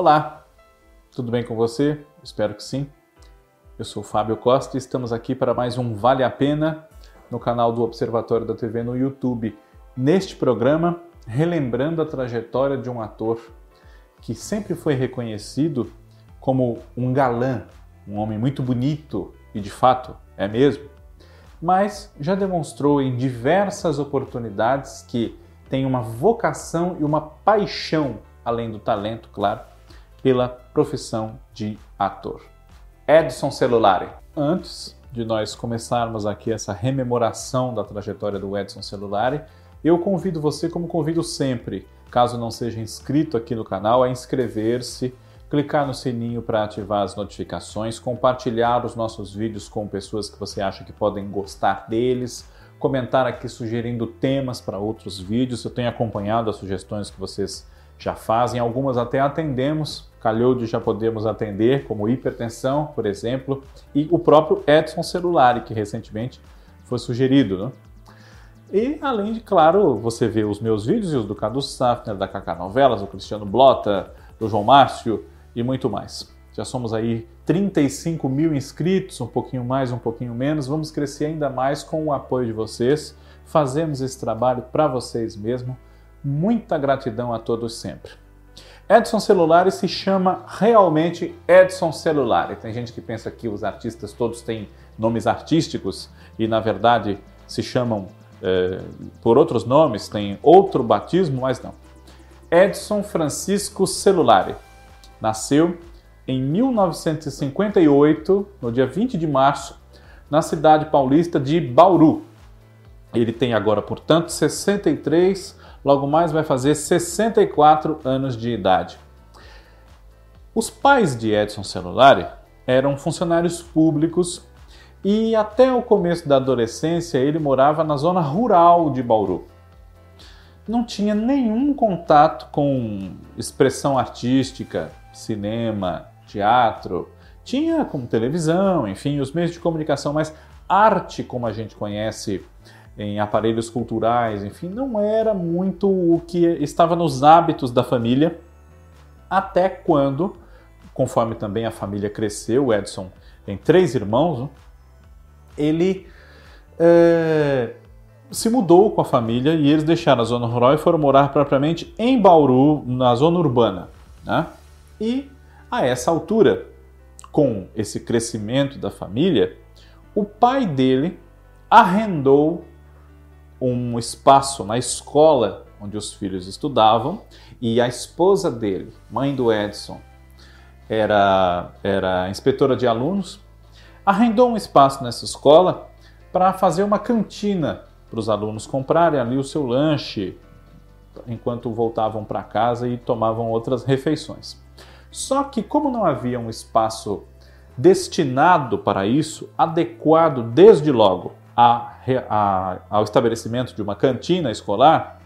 Olá, tudo bem com você? Espero que sim. Eu sou Fábio Costa e estamos aqui para mais um Vale a Pena no canal do Observatório da TV no YouTube. Neste programa, relembrando a trajetória de um ator que sempre foi reconhecido como um galã, um homem muito bonito e de fato é mesmo, mas já demonstrou em diversas oportunidades que tem uma vocação e uma paixão, além do talento, claro, pela profissão de ator. Edson Celulari. Antes de nós começarmos aqui essa rememoração da trajetória do Edson Celulari, eu convido você, como convido sempre, caso não seja inscrito aqui no canal, a inscrever-se, clicar no sininho para ativar as notificações, compartilhar os nossos vídeos com pessoas que você acha que podem gostar deles, comentar aqui sugerindo temas para outros vídeos. Eu tenho acompanhado as sugestões que vocês já fazem, algumas até atendemos, calhou já podemos atender, como hipertensão, por exemplo, e o próprio Edson Celulari, que recentemente foi sugerido. Né? E além de, claro, você ver os meus vídeos e os do Cadu Safner, da Kaká Novelas, do Cristiano Blota, do João Márcio e muito mais. Já somos aí 35 mil inscritos, um pouquinho mais, um pouquinho menos. Vamos crescer ainda mais com o apoio de vocês. Fazemos esse trabalho para vocês mesmo. Muita gratidão a todos sempre. Edson Celulari se chama realmente Edson Celulari. Tem gente que pensa que os artistas todos têm nomes artísticos e, na verdade, se chamam é, por outros nomes, tem outro batismo, mas não. Edson Francisco Celulari nasceu em 1958, no dia 20 de março, na cidade paulista de Bauru. Ele tem agora, portanto, 63, logo mais vai fazer 64 anos de idade. Os pais de Edson Celulari eram funcionários públicos e até o começo da adolescência ele morava na zona rural de Bauru. Não tinha nenhum contato com expressão artística, cinema, teatro. Tinha como televisão, enfim, os meios de comunicação, mas arte como a gente conhece em aparelhos culturais, enfim, não era muito o que estava nos hábitos da família, até quando, conforme também a família cresceu, o Edson tem três irmãos, né? ele é, se mudou com a família e eles deixaram a zona rural e foram morar propriamente em Bauru, na zona urbana. Né? E a essa altura, com esse crescimento da família, o pai dele arrendou um espaço na escola onde os filhos estudavam e a esposa dele, mãe do Edson, era, era inspetora de alunos arrendou um espaço nessa escola para fazer uma cantina para os alunos comprarem ali o seu lanche enquanto voltavam para casa e tomavam outras refeições. Só que, como não havia um espaço destinado para isso, adequado desde logo a, a, ao estabelecimento de uma cantina escolar,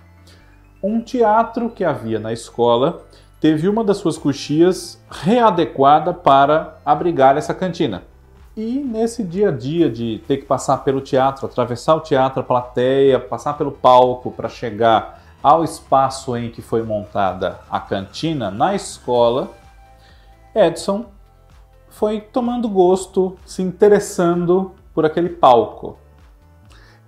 um teatro que havia na escola teve uma das suas coxias readequada para abrigar essa cantina. E nesse dia a dia de ter que passar pelo teatro, atravessar o teatro, a plateia, passar pelo palco para chegar ao espaço em que foi montada a cantina na escola, Edson foi tomando gosto, se interessando por aquele palco.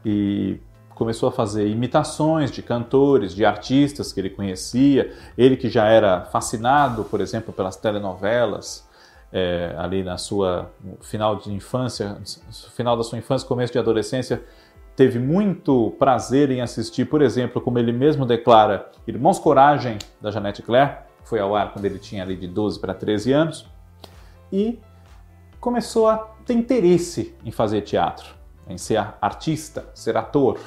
E começou a fazer imitações de cantores, de artistas que ele conhecia, ele que já era fascinado, por exemplo, pelas telenovelas, é, ali na sua final de infância, final da sua infância, começo de adolescência, teve muito prazer em assistir, por exemplo, como ele mesmo declara, Irmãos Coragem, da Janete Claire, foi ao ar quando ele tinha ali de 12 para 13 anos, e começou a ter interesse em fazer teatro, em ser artista, ser ator.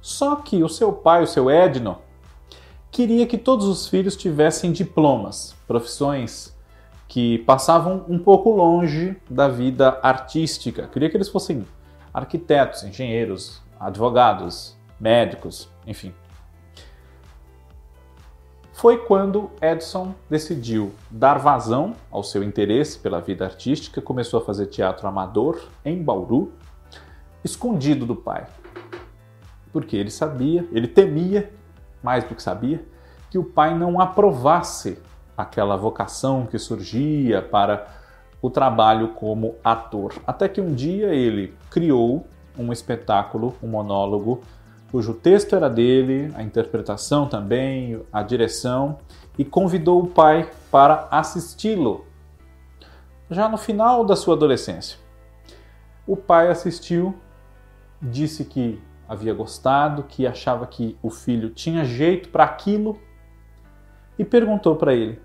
Só que o seu pai, o seu Edno, queria que todos os filhos tivessem diplomas, profissões que passavam um pouco longe da vida artística. Queria que eles fossem arquitetos, engenheiros, advogados, médicos, enfim. Foi quando Edson decidiu dar vazão ao seu interesse pela vida artística, começou a fazer teatro amador em Bauru, escondido do pai. Porque ele sabia, ele temia, mais do que sabia, que o pai não aprovasse aquela vocação que surgia para o trabalho como ator. Até que um dia ele criou um espetáculo, um monólogo, cujo texto era dele, a interpretação também, a direção, e convidou o pai para assisti-lo já no final da sua adolescência. O pai assistiu, disse que havia gostado, que achava que o filho tinha jeito para aquilo e perguntou para ele: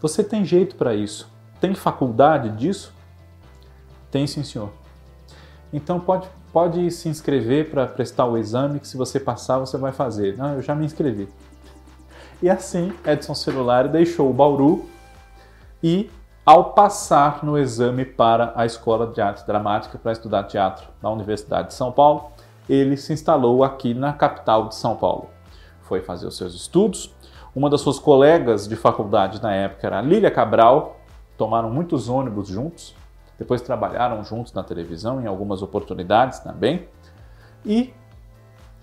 Você tem jeito para isso? Tem faculdade disso? Tem, sim, senhor. Então pode, pode se inscrever para prestar o exame, que se você passar, você vai fazer. Não, eu já me inscrevi. E assim, Edson Celular deixou o Bauru e, ao passar no exame para a Escola de Arte Dramática para estudar teatro na Universidade de São Paulo, ele se instalou aqui na capital de São Paulo. Foi fazer os seus estudos. Uma das suas colegas de faculdade na época era Lília Cabral, tomaram muitos ônibus juntos, depois trabalharam juntos na televisão em algumas oportunidades também. E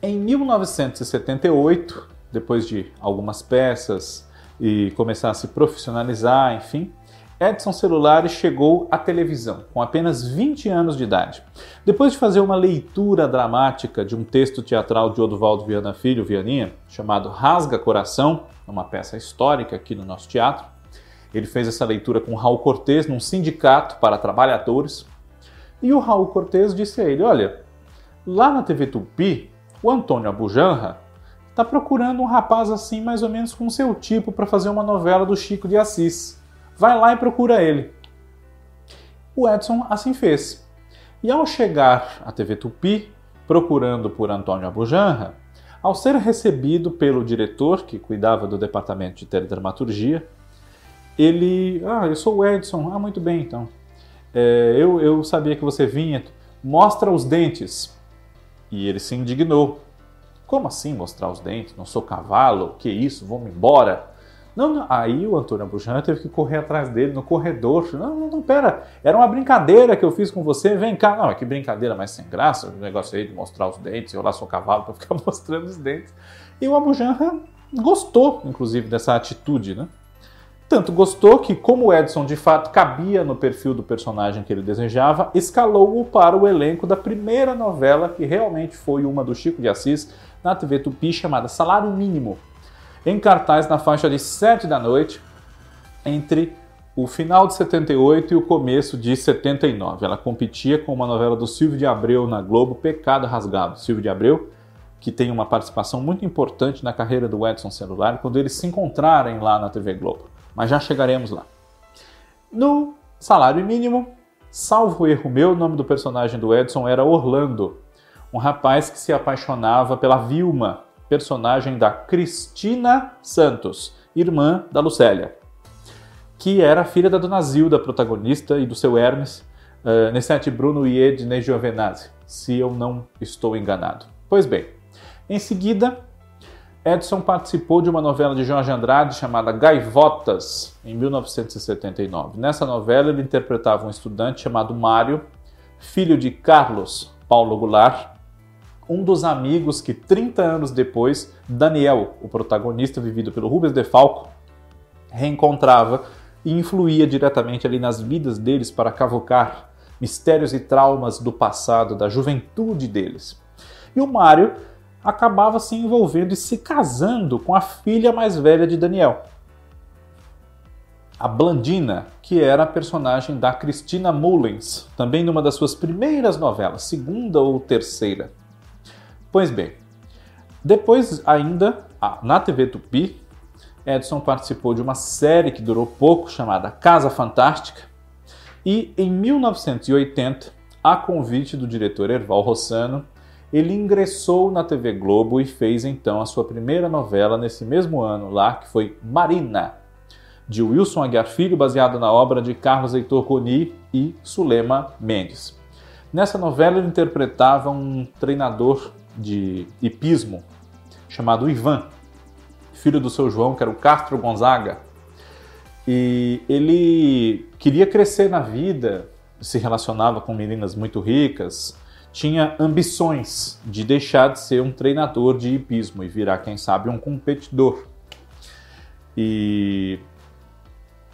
em 1978, depois de algumas peças e começar a se profissionalizar, enfim, Edson Celulares chegou à televisão com apenas 20 anos de idade. Depois de fazer uma leitura dramática de um texto teatral de Odovaldo Viana Filho, Vianinha, chamado Rasga Coração, uma peça histórica aqui no nosso teatro, ele fez essa leitura com Raul Cortez num sindicato para trabalhadores. E o Raul Cortez disse a ele: Olha, lá na TV Tupi, o Antônio Abujanra está procurando um rapaz assim, mais ou menos com seu tipo, para fazer uma novela do Chico de Assis. Vai lá e procura ele. O Edson assim fez. E ao chegar à TV Tupi, procurando por Antônio Abujanra, ao ser recebido pelo diretor que cuidava do departamento de teledramaturgia, ele. Ah, eu sou o Edson. Ah, muito bem então. É, eu, eu sabia que você vinha. Mostra os dentes. E ele se indignou. Como assim mostrar os dentes? Não sou cavalo? Que isso? Vou-me embora. Não, não, aí o Antônio Abujana teve que correr atrás dele no corredor. Não, não, não, pera, era uma brincadeira que eu fiz com você, vem cá. Não, que brincadeira mais sem graça, o negócio aí de mostrar os dentes, eu lá sou cavalo para ficar mostrando os dentes. E o Abujana gostou, inclusive, dessa atitude, né? Tanto gostou que, como o Edson de fato cabia no perfil do personagem que ele desejava, escalou-o para o elenco da primeira novela que realmente foi uma do Chico de Assis na TV Tupi, chamada Salário Mínimo, em cartaz na faixa de 7 da noite, entre o final de 78 e o começo de 79. Ela competia com uma novela do Silvio de Abreu na Globo, Pecado Rasgado. Silvio de Abreu, que tem uma participação muito importante na carreira do Edson Celular, quando eles se encontrarem lá na TV Globo mas já chegaremos lá. No salário mínimo, salvo erro meu, o nome do personagem do Edson era Orlando, um rapaz que se apaixonava pela Vilma, personagem da Cristina Santos, irmã da Lucélia, que era filha da Dona Zilda, protagonista, e do seu Hermes, uh, Nessete Bruno e Ednei Giovenazzi, se eu não estou enganado. Pois bem, em seguida, Edson participou de uma novela de Jorge Andrade chamada Gaivotas, em 1979. Nessa novela, ele interpretava um estudante chamado Mário, filho de Carlos Paulo Goulart, um dos amigos que 30 anos depois, Daniel, o protagonista vivido pelo Rubens de Falco, reencontrava e influía diretamente ali nas vidas deles para cavocar mistérios e traumas do passado, da juventude deles. E o Mário acabava se envolvendo e se casando com a filha mais velha de Daniel, a Blandina, que era a personagem da Christina Mullins, também numa das suas primeiras novelas, segunda ou terceira. Pois bem, depois ainda, na TV Tupi, Edson participou de uma série que durou pouco chamada Casa Fantástica e em 1980, a convite do diretor Erval Rossano, ele ingressou na TV Globo e fez então a sua primeira novela nesse mesmo ano lá, que foi Marina, de Wilson Aguiar Filho, baseado na obra de Carlos Heitor Coni e Sulema Mendes. Nessa novela ele interpretava um treinador de hipismo chamado Ivan, filho do seu João, que era o Castro Gonzaga. E ele queria crescer na vida, se relacionava com meninas muito ricas, tinha ambições de deixar de ser um treinador de hipismo e virar, quem sabe, um competidor. E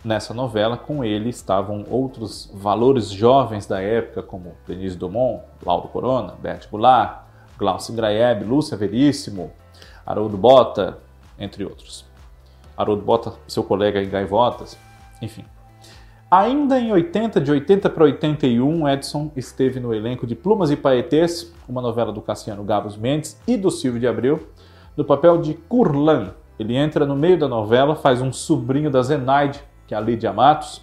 nessa novela, com ele estavam outros valores jovens da época, como Denise Dumont, Lauro Corona, Bert Goulart, Glaucio Graeb, Lúcia Veríssimo, Haroldo Bota, entre outros. Haroldo Bota, seu colega em Gaivotas, enfim. Ainda em 80, de 80 para 81, Edson esteve no elenco de Plumas e Paetês, uma novela do Cassiano Gabos Mendes e do Silvio de Abreu, no papel de Curlan. Ele entra no meio da novela, faz um sobrinho da Zenaide, que é a Lídia Matos,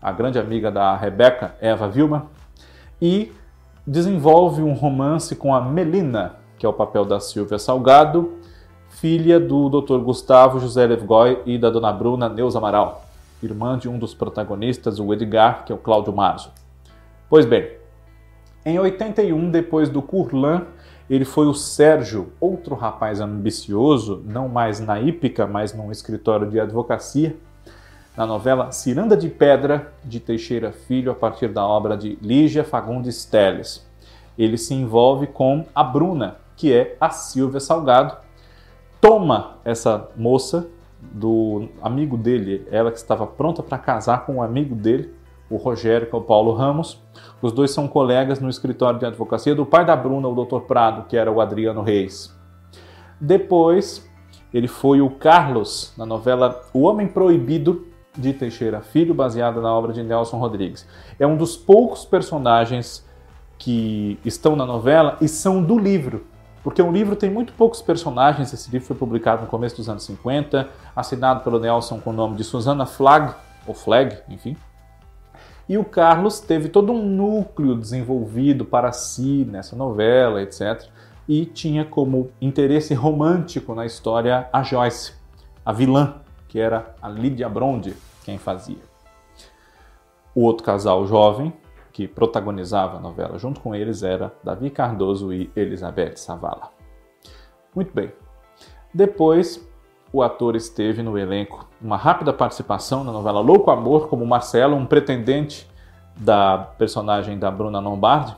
a grande amiga da Rebeca, Eva Vilma, e desenvolve um romance com a Melina, que é o papel da Silvia Salgado, filha do Dr. Gustavo José Levgoy e da Dona Bruna Neuza Amaral, irmã de um dos protagonistas, o Edgar, que é o Cláudio Marzo. Pois bem, em 81, depois do Curlan, ele foi o Sérgio, outro rapaz ambicioso, não mais na hípica, mas num escritório de advocacia, na novela Ciranda de Pedra, de Teixeira Filho, a partir da obra de Lígia Fagundes Teles. Ele se envolve com a Bruna, que é a Silvia Salgado, toma essa moça do amigo dele, ela que estava pronta para casar com um amigo dele, o Rogério, que é o Paulo Ramos. Os dois são colegas no escritório de advocacia do pai da Bruna, o Dr. Prado, que era o Adriano Reis. Depois, ele foi o Carlos na novela O Homem Proibido, de Teixeira Filho, baseada na obra de Nelson Rodrigues. É um dos poucos personagens que estão na novela e são do livro. Porque o livro tem muito poucos personagens. Esse livro foi publicado no começo dos anos 50, assinado pelo Nelson com o nome de Susana Flag, ou Flag, enfim. E o Carlos teve todo um núcleo desenvolvido para si nessa novela, etc. E tinha como interesse romântico na história a Joyce, a vilã que era a Lídia Bronde quem fazia. O outro casal jovem que protagonizava a novela junto com eles era Davi Cardoso e Elizabeth Savala. Muito bem. Depois, o ator esteve no elenco uma rápida participação na novela Louco Amor como Marcelo, um pretendente da personagem da Bruna Lombardi,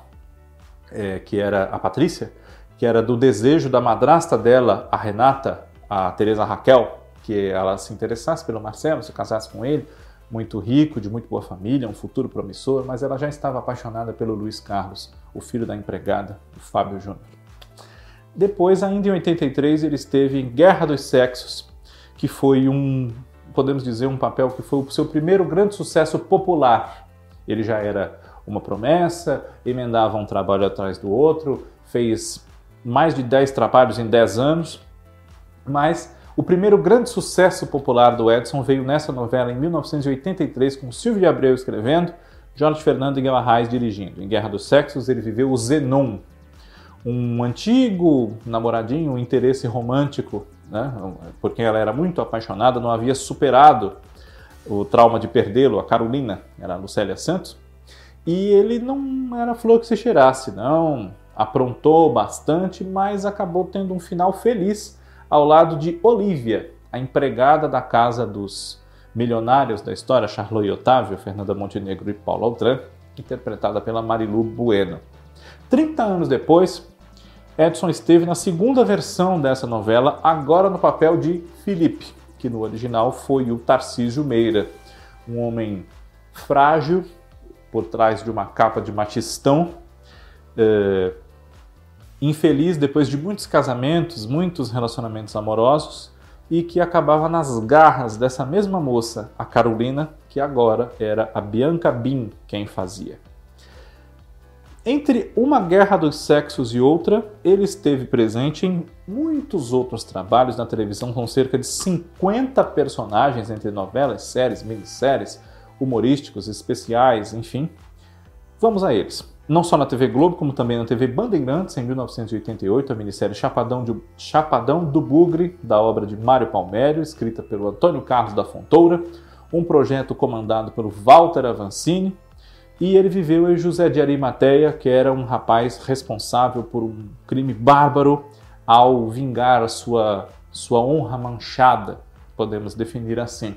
é, que era a Patrícia, que era do desejo da madrasta dela, a Renata, a Teresa Raquel, que ela se interessasse pelo Marcelo, se casasse com ele, muito rico, de muito boa família, um futuro promissor, mas ela já estava apaixonada pelo Luiz Carlos, o filho da empregada, o Fábio Júnior. Depois, ainda em 83, ele esteve em Guerra dos Sexos, que foi um, podemos dizer, um papel que foi o seu primeiro grande sucesso popular. Ele já era uma promessa, emendava um trabalho atrás do outro, fez mais de 10 trabalhos em 10 anos, mas o primeiro grande sucesso popular do Edson veio nessa novela em 1983, com Silvio de Abreu escrevendo, Jorge Fernando Guimarães dirigindo. Em Guerra dos Sexos, ele viveu o Zenon, um antigo namoradinho, um interesse romântico, né? porque ela era muito apaixonada, não havia superado o trauma de perdê-lo, a Carolina, era a Lucélia Santos, e ele não era flor que se cheirasse, não, aprontou bastante, mas acabou tendo um final feliz ao lado de Olivia, a empregada da casa dos milionários da história, Charlotte Otávio, Fernanda Montenegro e Paulo Altran, interpretada pela Marilu Bueno. 30 anos depois, Edson esteve na segunda versão dessa novela, agora no papel de Felipe, que no original foi o Tarcísio Meira, um homem frágil, por trás de uma capa de matistão, eh, infeliz depois de muitos casamentos, muitos relacionamentos amorosos e que acabava nas garras dessa mesma moça, a Carolina, que agora era a Bianca Bin quem fazia. Entre uma guerra dos sexos e outra, ele esteve presente em muitos outros trabalhos na televisão, com cerca de 50 personagens entre novelas, séries, minisséries, humorísticos, especiais, enfim. Vamos a eles. Não só na TV Globo, como também na TV Bandeirantes, em 1988, a minissérie Chapadão, de, Chapadão do Bugre, da obra de Mário Palmério, escrita pelo Antônio Carlos da Fontoura, um projeto comandado pelo Walter Avancini, e ele viveu em José de Arimateia, que era um rapaz responsável por um crime bárbaro ao vingar a sua, sua honra manchada, podemos definir assim.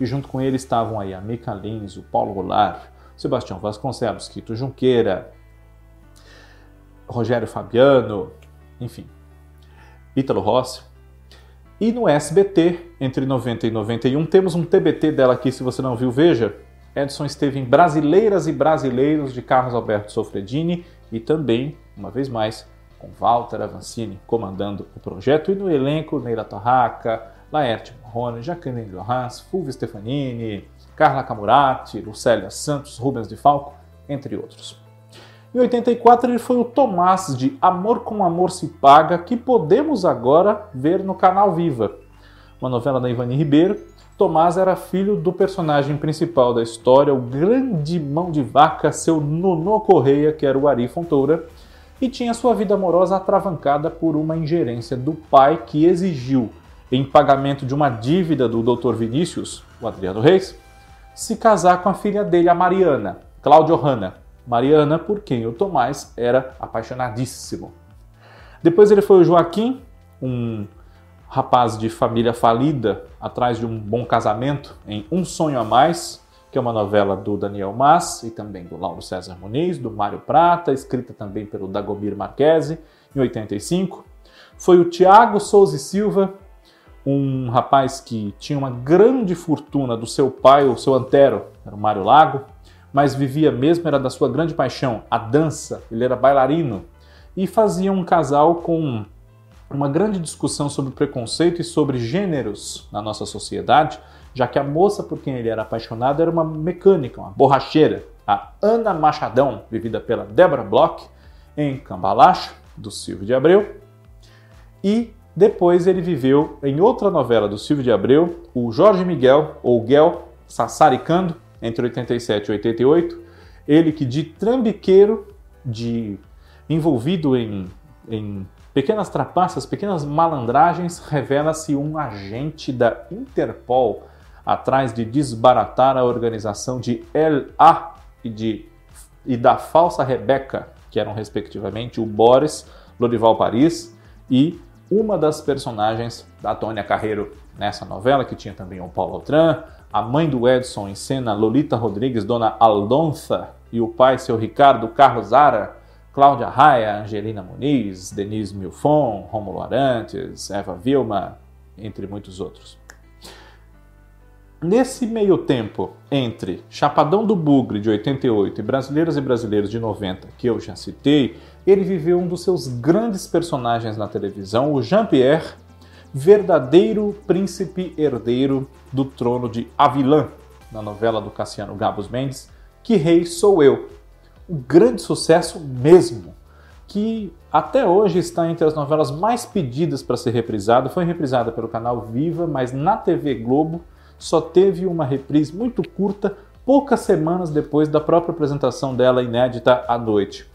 E junto com ele estavam aí a Mica Lins, o Paulo Goulart, Sebastião Vasconcelos, Quito Junqueira, Rogério Fabiano, enfim, Ítalo Rossi. E no SBT, entre 90 e 91, temos um TBT dela aqui, se você não viu, veja. Edson esteve em Brasileiras e Brasileiros de Carlos Alberto Sofredini e também, uma vez mais, com Walter Avancini comandando o projeto e no elenco Neira Torraca, Laerte Morrone, Jacqueline Lohans, Fulvio Stefanini, Carla Camurati, Lucélia Santos, Rubens de Falco, entre outros. Em 84 ele foi o Tomás de Amor com Amor se Paga, que podemos agora ver no canal Viva. Uma novela da Ivani Ribeiro. Tomás era filho do personagem principal da história, o grande mão de vaca, seu Nonô Correia, que era o Ari Fontoura, e tinha sua vida amorosa atravancada por uma ingerência do pai que exigiu, em pagamento de uma dívida do Dr. Vinícius, o Adriano Reis, se casar com a filha dele, a Mariana, Cláudio Hanna. Mariana, por quem o Tomás era apaixonadíssimo. Depois ele foi o Joaquim, um rapaz de família falida, atrás de um bom casamento, em Um Sonho a Mais, que é uma novela do Daniel Mas e também do Lauro César Muniz, do Mário Prata, escrita também pelo Dagomir Marquesi, em 85. Foi o Tiago Souza e Silva, um rapaz que tinha uma grande fortuna do seu pai, o seu antero, era o Mário Lago, mas vivia mesmo, era da sua grande paixão, a dança, ele era bailarino, e fazia um casal com uma grande discussão sobre preconceito e sobre gêneros na nossa sociedade, já que a moça por quem ele era apaixonado era uma mecânica, uma borracheira, a Ana Machadão, vivida pela Deborah Bloch, em Cambalacho, do Silvio de Abreu, e depois ele viveu em outra novela do Silvio de Abreu, o Jorge Miguel, ou Guel, Sassaricando, entre 87 e 88. Ele que de trambiqueiro, de envolvido em, em pequenas trapaças, pequenas malandragens, revela-se um agente da Interpol atrás de desbaratar a organização de LA e, de, e da falsa Rebeca, que eram respectivamente o Boris, Lorival Paris e uma das personagens da Tônia Carreiro nessa novela, que tinha também o Paulo Altran, a mãe do Edson em cena, Lolita Rodrigues, Dona Aldonça, e o pai, seu Ricardo Carlos Ara, Cláudia Raia, Angelina Muniz, Denise Milfon, Romulo Arantes, Eva Vilma, entre muitos outros. Nesse meio tempo, entre Chapadão do Bugre, de 88, e Brasileiros e Brasileiros, de 90, que eu já citei, ele viveu um dos seus grandes personagens na televisão, o Jean-Pierre, verdadeiro príncipe herdeiro do trono de Avilã, na novela do Cassiano Gabos Mendes, Que Rei Sou Eu. Um grande sucesso mesmo, que até hoje está entre as novelas mais pedidas para ser reprisada. Foi reprisada pelo canal Viva, mas na TV Globo só teve uma reprise muito curta, poucas semanas depois da própria apresentação dela inédita à noite.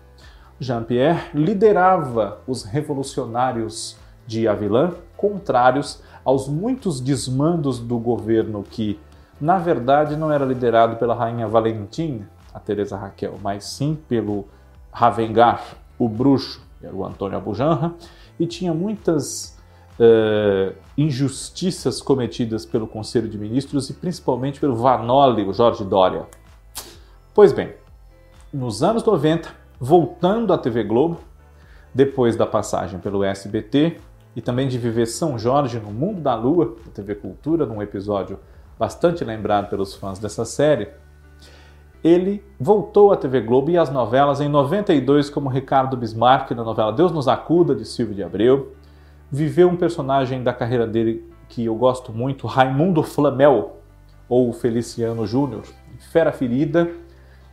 Jean-Pierre liderava os revolucionários de Avilã, contrários aos muitos desmandos do governo que, na verdade, não era liderado pela rainha Valentina, a Teresa Raquel, mas sim pelo Ravengar, o bruxo, que era o Antônio Abujanra, e tinha muitas uh, injustiças cometidas pelo Conselho de Ministros e principalmente pelo Vanoli, o Jorge Dória. Pois bem, nos anos 90, voltando à TV Globo, depois da passagem pelo SBT e também de viver São Jorge no Mundo da Lua, da TV Cultura, num episódio bastante lembrado pelos fãs dessa série, ele voltou à TV Globo e às novelas em 92 como Ricardo Bismarck na novela Deus nos acuda de Silvio de Abreu, viveu um personagem da carreira dele que eu gosto muito, Raimundo Flamel ou Feliciano Júnior, Fera Ferida,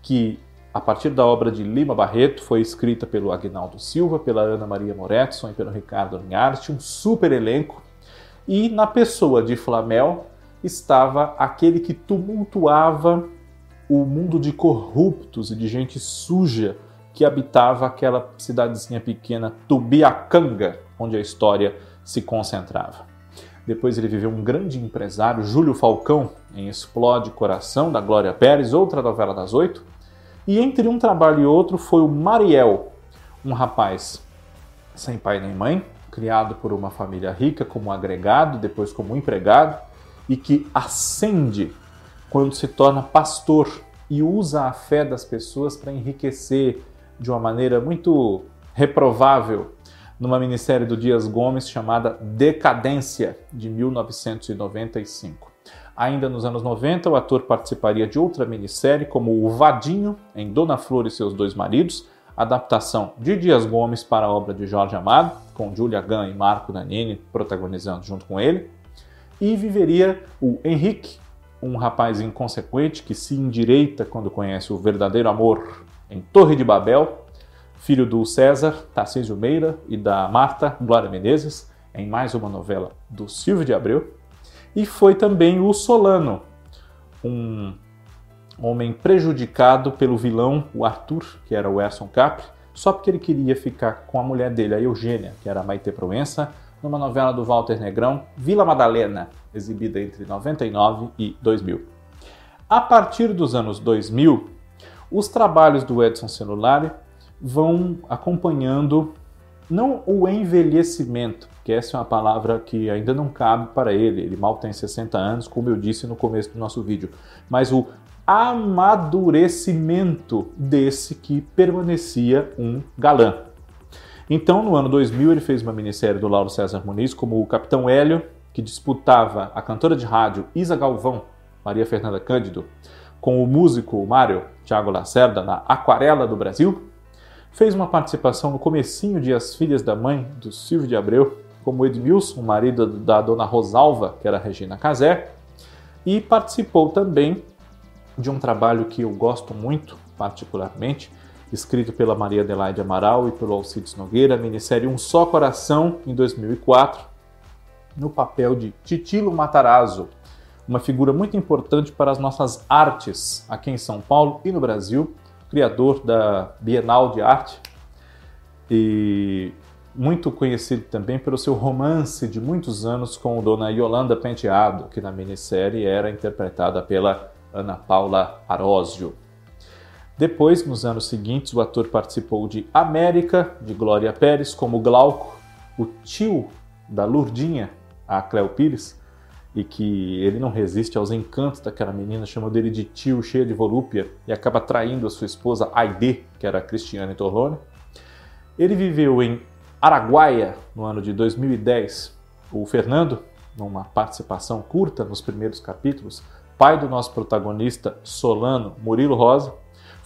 que a partir da obra de Lima Barreto, foi escrita pelo Agnaldo Silva, pela Ana Maria Moretson e pelo Ricardo Linharte, um super elenco. E na pessoa de Flamel estava aquele que tumultuava o mundo de corruptos e de gente suja que habitava aquela cidadezinha pequena Tubiacanga, onde a história se concentrava. Depois ele viveu um grande empresário, Júlio Falcão, em Explode Coração, da Glória Pérez, outra novela das oito, e entre um trabalho e outro foi o Mariel, um rapaz sem pai nem mãe, criado por uma família rica como agregado, depois como empregado, e que ascende quando se torna pastor e usa a fé das pessoas para enriquecer de uma maneira muito reprovável numa minissérie do Dias Gomes chamada Decadência, de 1995. Ainda nos anos 90, o ator participaria de outra minissérie, como O Vadinho, em Dona Flor e seus dois maridos, adaptação de Dias Gomes para a obra de Jorge Amado, com Julia Gunn e Marco Nanini protagonizando junto com ele, e viveria o Henrique, um rapaz inconsequente que se endireita quando conhece o verdadeiro amor em Torre de Babel, filho do César Tarcísio Meira e da Marta Glória Menezes, em mais uma novela do Silvio de Abreu, e foi também o Solano, um homem prejudicado pelo vilão, o Arthur, que era o Erson Capri, só porque ele queria ficar com a mulher dele, a Eugênia, que era a Maite Proença, numa novela do Walter Negrão, Vila Madalena, exibida entre 99 e 2000. A partir dos anos 2000, os trabalhos do Edson Celulari vão acompanhando não o envelhecimento, que essa é uma palavra que ainda não cabe para ele, ele mal tem 60 anos, como eu disse no começo do nosso vídeo, mas o amadurecimento desse que permanecia um galã. Então, no ano 2000, ele fez uma minissérie do Lauro César Muniz como o Capitão Hélio, que disputava a cantora de rádio Isa Galvão, Maria Fernanda Cândido, com o músico Mário Tiago Lacerda na Aquarela do Brasil, Fez uma participação no comecinho de As Filhas da Mãe, do Silvio de Abreu, como Edmilson, marido da dona Rosalva, que era Regina Casé, e participou também de um trabalho que eu gosto muito, particularmente, escrito pela Maria Adelaide Amaral e pelo Alcides Nogueira, minissérie Um Só Coração, em 2004, no papel de Titilo Matarazzo, uma figura muito importante para as nossas artes aqui em São Paulo e no Brasil, criador da Bienal de Arte e muito conhecido também pelo seu romance de muitos anos com Dona Yolanda Penteado, que na minissérie era interpretada pela Ana Paula Arósio. Depois, nos anos seguintes, o ator participou de América, de Glória Pérez, como Glauco, o tio da Lurdinha, a Cleo Pires, e que ele não resiste aos encantos daquela menina, chama dele de tio cheio de volúpia e acaba traindo a sua esposa Aide, que era Cristiane Torlone. Ele viveu em Araguaia no ano de 2010. O Fernando, numa participação curta nos primeiros capítulos, pai do nosso protagonista Solano Murilo Rosa,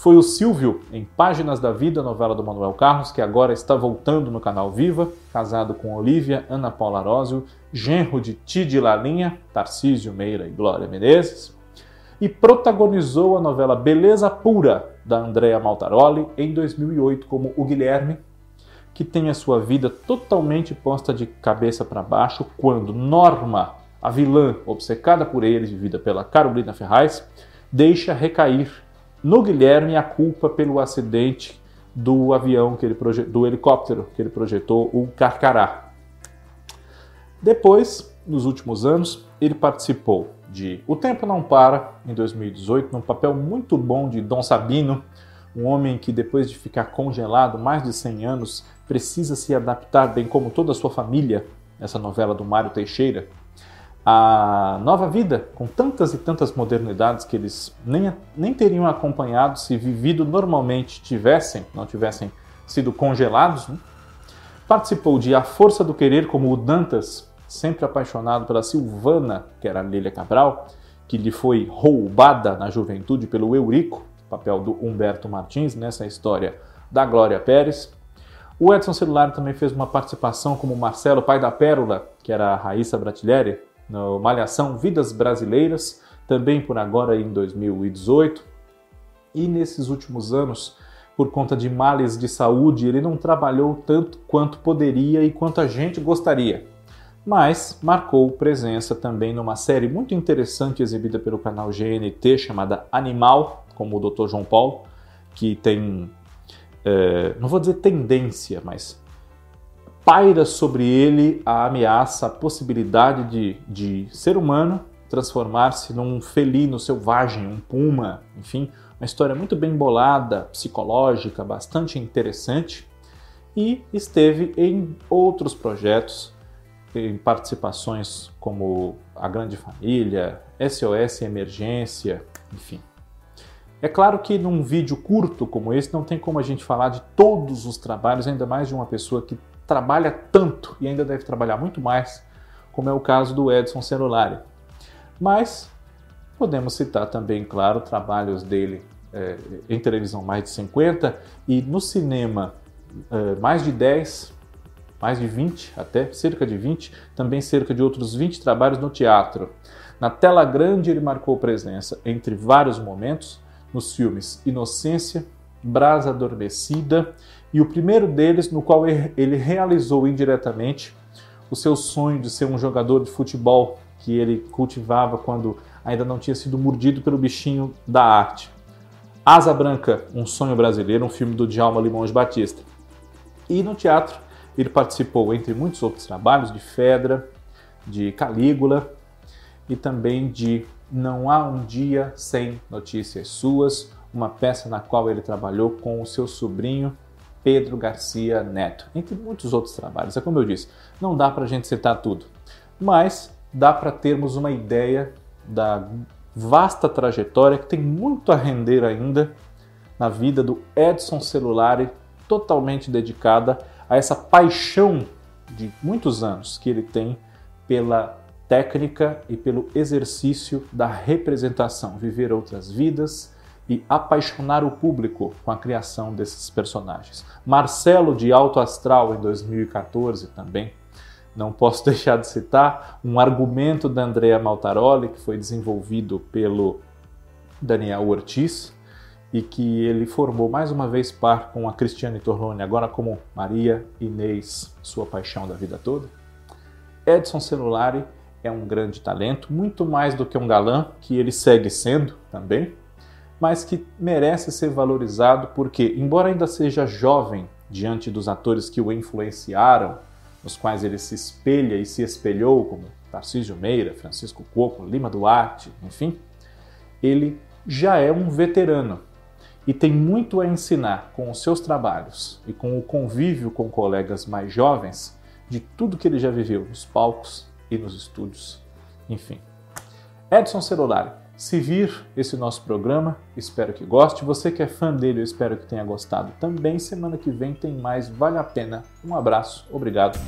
foi o Silvio em Páginas da Vida, novela do Manuel Carlos, que agora está voltando no canal Viva, casado com Olivia Ana Paula Arósio, genro de Tide Lalinha, Tarcísio Meira e Glória Menezes, e protagonizou a novela Beleza Pura, da Andrea Maltaroli, em 2008 como o Guilherme, que tem a sua vida totalmente posta de cabeça para baixo quando Norma, a vilã obcecada por ele, vivida pela Carolina Ferraz, deixa recair no Guilherme a culpa pelo acidente do avião que ele do helicóptero que ele projetou, o Carcará. Depois, nos últimos anos, ele participou de O Tempo Não Para, em 2018, num papel muito bom de Dom Sabino, um homem que depois de ficar congelado mais de 100 anos precisa se adaptar, bem como toda a sua família, essa novela do Mário Teixeira, a nova vida, com tantas e tantas modernidades que eles nem, nem teriam acompanhado se vivido normalmente tivessem, não tivessem sido congelados. Né? Participou de A Força do Querer como o Dantas, sempre apaixonado pela Silvana, que era Lília Cabral, que lhe foi roubada na juventude pelo Eurico, papel do Humberto Martins nessa história da Glória Pérez. O Edson Celular também fez uma participação como Marcelo, pai da Pérola, que era a Raíssa Bratiglieri, no Malhação Vidas Brasileiras, também por agora em 2018. E nesses últimos anos, por conta de males de saúde, ele não trabalhou tanto quanto poderia e quanto a gente gostaria. Mas marcou presença também numa série muito interessante exibida pelo canal GNT chamada Animal, como o Dr. João Paulo, que tem, é, não vou dizer tendência, mas paira sobre ele a ameaça, a possibilidade de, de ser humano transformar-se num felino selvagem, um puma, enfim, uma história muito bem bolada, psicológica, bastante interessante. E esteve em outros projetos, em participações como A Grande Família, SOS Emergência, enfim. É claro que num vídeo curto como esse não tem como a gente falar de todos os trabalhos, ainda mais de uma pessoa que trabalha tanto e ainda deve trabalhar muito mais, como é o caso do Edson Celulari. Mas podemos citar também, claro, trabalhos dele é, em televisão mais de 50 e no cinema é, mais de 10, mais de 20 até, cerca de 20, também cerca de outros 20 trabalhos no teatro. Na tela grande ele marcou presença entre vários momentos nos filmes Inocência, Brasa Adormecida e o primeiro deles no qual ele realizou indiretamente o seu sonho de ser um jogador de futebol que ele cultivava quando ainda não tinha sido mordido pelo bichinho da arte. Asa Branca, um sonho brasileiro, um filme do Djalma Limões Batista. E no teatro, ele participou, entre muitos outros trabalhos, de Fedra, de Calígula e também de Não Há um Dia Sem Notícias Suas, uma peça na qual ele trabalhou com o seu sobrinho Pedro Garcia Neto, entre muitos outros trabalhos. É como eu disse, não dá para a gente citar tudo, mas dá para termos uma ideia da vasta trajetória que tem muito a render ainda na vida do Edson Celulari, totalmente dedicada a essa paixão de muitos anos que ele tem pela técnica e pelo exercício da representação, viver outras vidas e apaixonar o público com a criação desses personagens. Marcelo de Alto Astral em 2014 também não posso deixar de citar um argumento da Andrea Maltaroli, que foi desenvolvido pelo Daniel Ortiz e que ele formou mais uma vez par com a Cristiane Torlone, agora como Maria Inês, sua paixão da vida toda. Edson Celulari é um grande talento, muito mais do que um galã, que ele segue sendo também, mas que merece ser valorizado porque, embora ainda seja jovem diante dos atores que o influenciaram nos quais ele se espelha e se espelhou, como Tarcísio Meira, Francisco Coco, Lima Duarte, enfim, ele já é um veterano e tem muito a ensinar com os seus trabalhos e com o convívio com colegas mais jovens de tudo que ele já viveu nos palcos e nos estúdios, enfim. Edson Celulari, se vir esse nosso programa, espero que goste. Você que é fã dele, eu espero que tenha gostado também. Semana que vem tem mais Vale a Pena. Um abraço, obrigado.